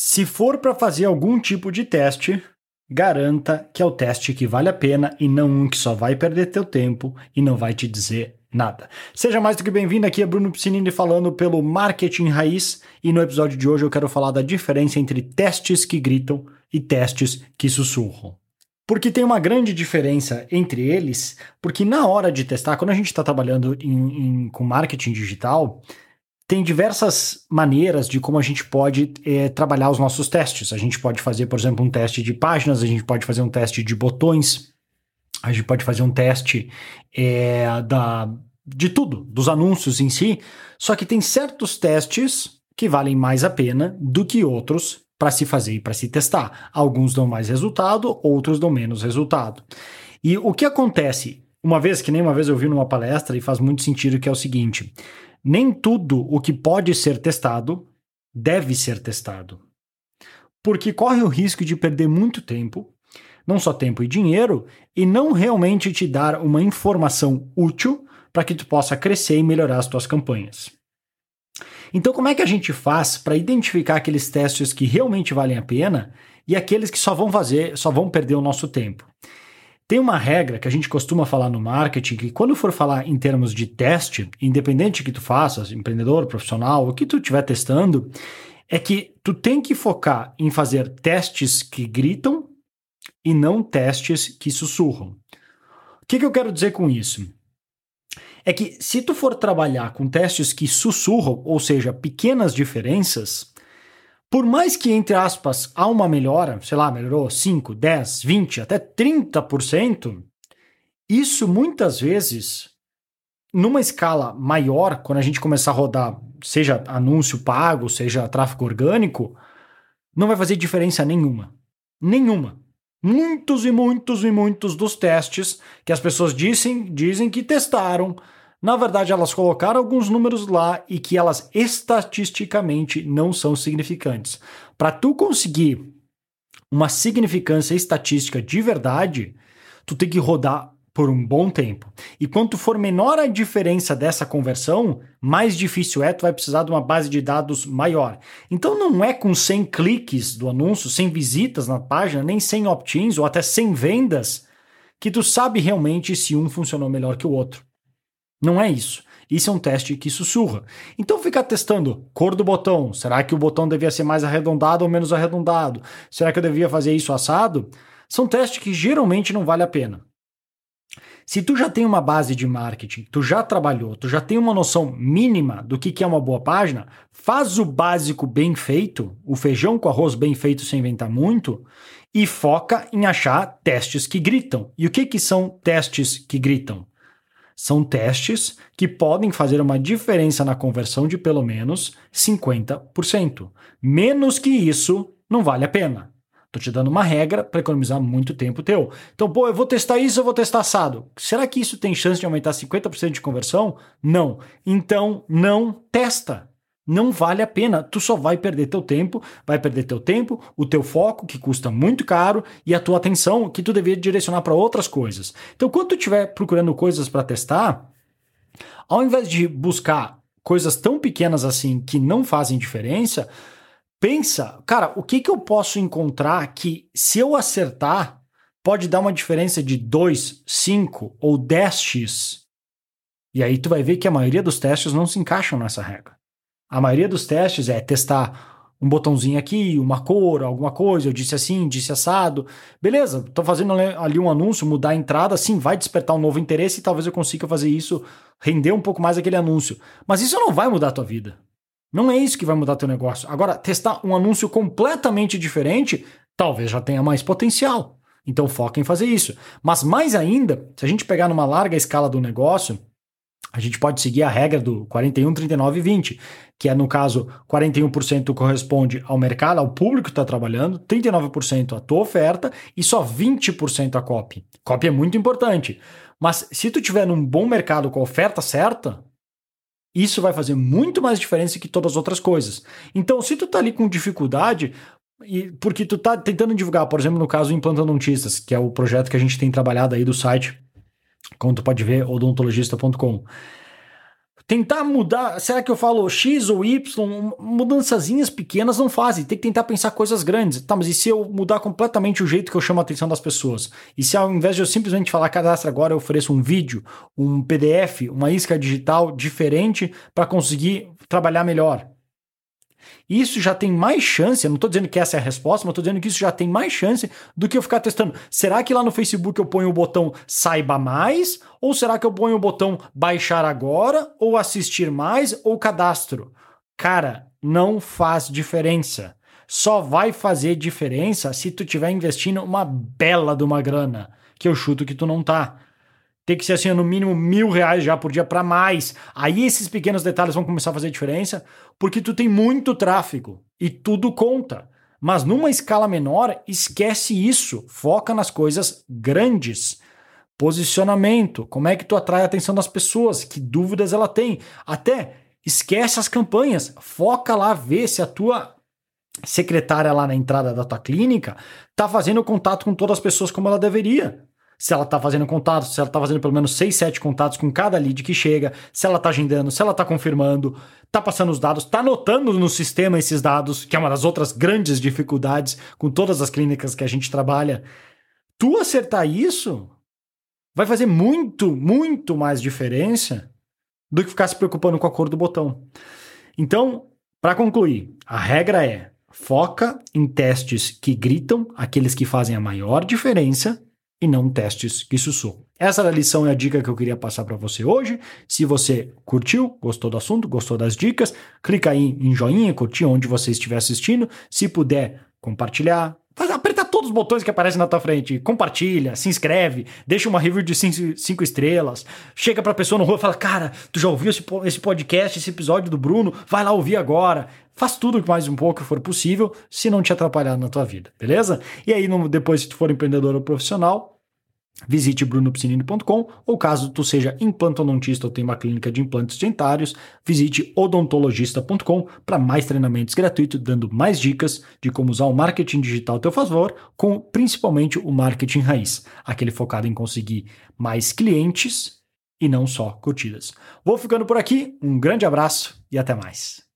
Se for para fazer algum tipo de teste, garanta que é o teste que vale a pena e não um que só vai perder teu tempo e não vai te dizer nada. Seja mais do que bem-vindo, aqui é Bruno Piscinini falando pelo Marketing Raiz e no episódio de hoje eu quero falar da diferença entre testes que gritam e testes que sussurram. Porque tem uma grande diferença entre eles, porque na hora de testar, quando a gente está trabalhando em, em, com marketing digital, tem diversas maneiras de como a gente pode é, trabalhar os nossos testes. A gente pode fazer, por exemplo, um teste de páginas, a gente pode fazer um teste de botões, a gente pode fazer um teste é, da, de tudo, dos anúncios em si. Só que tem certos testes que valem mais a pena do que outros para se fazer e para se testar. Alguns dão mais resultado, outros dão menos resultado. E o que acontece, uma vez que nem uma vez eu vi numa palestra e faz muito sentido que é o seguinte: nem tudo o que pode ser testado deve ser testado. Porque corre o risco de perder muito tempo, não só tempo e dinheiro, e não realmente te dar uma informação útil para que tu possa crescer e melhorar as tuas campanhas. Então, como é que a gente faz para identificar aqueles testes que realmente valem a pena e aqueles que só vão fazer, só vão perder o nosso tempo? Tem uma regra que a gente costuma falar no marketing que quando for falar em termos de teste, independente que tu faças, empreendedor, profissional, o que tu estiver testando, é que tu tem que focar em fazer testes que gritam e não testes que sussurram. O que, que eu quero dizer com isso? É que se tu for trabalhar com testes que sussurram, ou seja, pequenas diferenças, por mais que, entre aspas, há uma melhora, sei lá, melhorou 5, 10, 20, até 30%, isso muitas vezes, numa escala maior, quando a gente começar a rodar, seja anúncio pago, seja tráfego orgânico, não vai fazer diferença nenhuma. Nenhuma. Muitos e muitos e muitos dos testes que as pessoas dizem, dizem que testaram, na verdade, elas colocaram alguns números lá e que elas estatisticamente não são significantes. Para tu conseguir uma significância estatística de verdade, tu tem que rodar por um bom tempo. E quanto for menor a diferença dessa conversão, mais difícil é, tu vai precisar de uma base de dados maior. Então não é com 100 cliques do anúncio, 100 visitas na página, nem 100 opt-ins ou até 100 vendas que tu sabe realmente se um funcionou melhor que o outro. Não é isso. Isso é um teste que sussurra. Então ficar testando cor do botão. Será que o botão devia ser mais arredondado ou menos arredondado? Será que eu devia fazer isso assado? São testes que geralmente não vale a pena. Se tu já tem uma base de marketing, tu já trabalhou, tu já tem uma noção mínima do que é uma boa página, faz o básico bem feito, o feijão com arroz bem feito sem inventar muito, e foca em achar testes que gritam. E o que, que são testes que gritam? São testes que podem fazer uma diferença na conversão de pelo menos 50%. Menos que isso, não vale a pena. Tô te dando uma regra para economizar muito tempo teu. Então, pô, eu vou testar isso, eu vou testar assado. Será que isso tem chance de aumentar 50% de conversão? Não. Então, não testa não vale a pena. Tu só vai perder teu tempo, vai perder teu tempo, o teu foco, que custa muito caro, e a tua atenção, que tu deveria direcionar para outras coisas. Então, quando tu estiver procurando coisas para testar, ao invés de buscar coisas tão pequenas assim que não fazem diferença, pensa, cara, o que, que eu posso encontrar que, se eu acertar, pode dar uma diferença de 2, 5 ou 10x. E aí tu vai ver que a maioria dos testes não se encaixam nessa regra. A maioria dos testes é testar um botãozinho aqui, uma cor, alguma coisa, eu disse assim, disse assado. Beleza, estou fazendo ali um anúncio, mudar a entrada, sim, vai despertar um novo interesse e talvez eu consiga fazer isso, render um pouco mais aquele anúncio. Mas isso não vai mudar a tua vida. Não é isso que vai mudar teu negócio. Agora, testar um anúncio completamente diferente, talvez já tenha mais potencial. Então foca em fazer isso. Mas mais ainda, se a gente pegar numa larga escala do negócio, a gente pode seguir a regra do 41, 39 e 20, que é, no caso, 41% corresponde ao mercado, ao público que está trabalhando, 39% à tua oferta e só 20% a copy. Copy é muito importante, mas se tu tiver num bom mercado com a oferta certa, isso vai fazer muito mais diferença que todas as outras coisas. Então, se tu tá ali com dificuldade, e porque tu tá tentando divulgar, por exemplo, no caso Implantodontistas, que é o projeto que a gente tem trabalhado aí do site como tu pode ver, odontologista.com. Tentar mudar, será que eu falo X ou Y? Mudançazinhas pequenas não fazem, tem que tentar pensar coisas grandes. Tá, mas e se eu mudar completamente o jeito que eu chamo a atenção das pessoas? E se ao invés de eu simplesmente falar cadastra agora, eu ofereço um vídeo, um PDF, uma isca digital diferente para conseguir trabalhar melhor? Isso já tem mais chance, eu não estou dizendo que essa é a resposta, mas estou dizendo que isso já tem mais chance do que eu ficar testando. Será que lá no Facebook eu ponho o botão saiba mais? Ou será que eu ponho o botão baixar agora? Ou assistir mais? Ou cadastro? Cara, não faz diferença. Só vai fazer diferença se tu estiver investindo uma bela de uma grana, que eu chuto que tu não tá tem que ser assim, no mínimo mil reais já por dia para mais. Aí esses pequenos detalhes vão começar a fazer diferença, porque tu tem muito tráfego e tudo conta. Mas numa escala menor, esquece isso. Foca nas coisas grandes. Posicionamento, como é que tu atrai a atenção das pessoas, que dúvidas ela tem. Até esquece as campanhas, foca lá, vê se a tua secretária lá na entrada da tua clínica tá fazendo contato com todas as pessoas como ela deveria se ela está fazendo contatos, se ela está fazendo pelo menos 6, 7 contatos com cada lead que chega, se ela está agendando, se ela está confirmando, está passando os dados, está anotando no sistema esses dados, que é uma das outras grandes dificuldades com todas as clínicas que a gente trabalha. Tu acertar isso vai fazer muito, muito mais diferença do que ficar se preocupando com a cor do botão. Então, para concluir, a regra é: foca em testes que gritam, aqueles que fazem a maior diferença e não testes que sussurram. Essa era a lição e a dica que eu queria passar para você hoje. Se você curtiu, gostou do assunto, gostou das dicas, clica aí em joinha, curtir onde você estiver assistindo. Se puder compartilhar, faz, aperta todos os botões que aparecem na tua frente. Compartilha, se inscreve, deixa uma review de cinco, cinco estrelas. Chega pra pessoa no rua e fala: Cara, tu já ouviu esse, esse podcast, esse episódio do Bruno? Vai lá ouvir agora. Faz tudo mais um pouco que for possível, se não te atrapalhar na tua vida, beleza? E aí, no, depois, se tu for empreendedor ou profissional, visite brunopsinini.com ou caso tu seja implantodontista ou tenha uma clínica de implantes dentários, visite odontologista.com para mais treinamentos gratuitos, dando mais dicas de como usar o marketing digital a teu favor, com principalmente o marketing raiz, aquele focado em conseguir mais clientes e não só curtidas. Vou ficando por aqui, um grande abraço e até mais.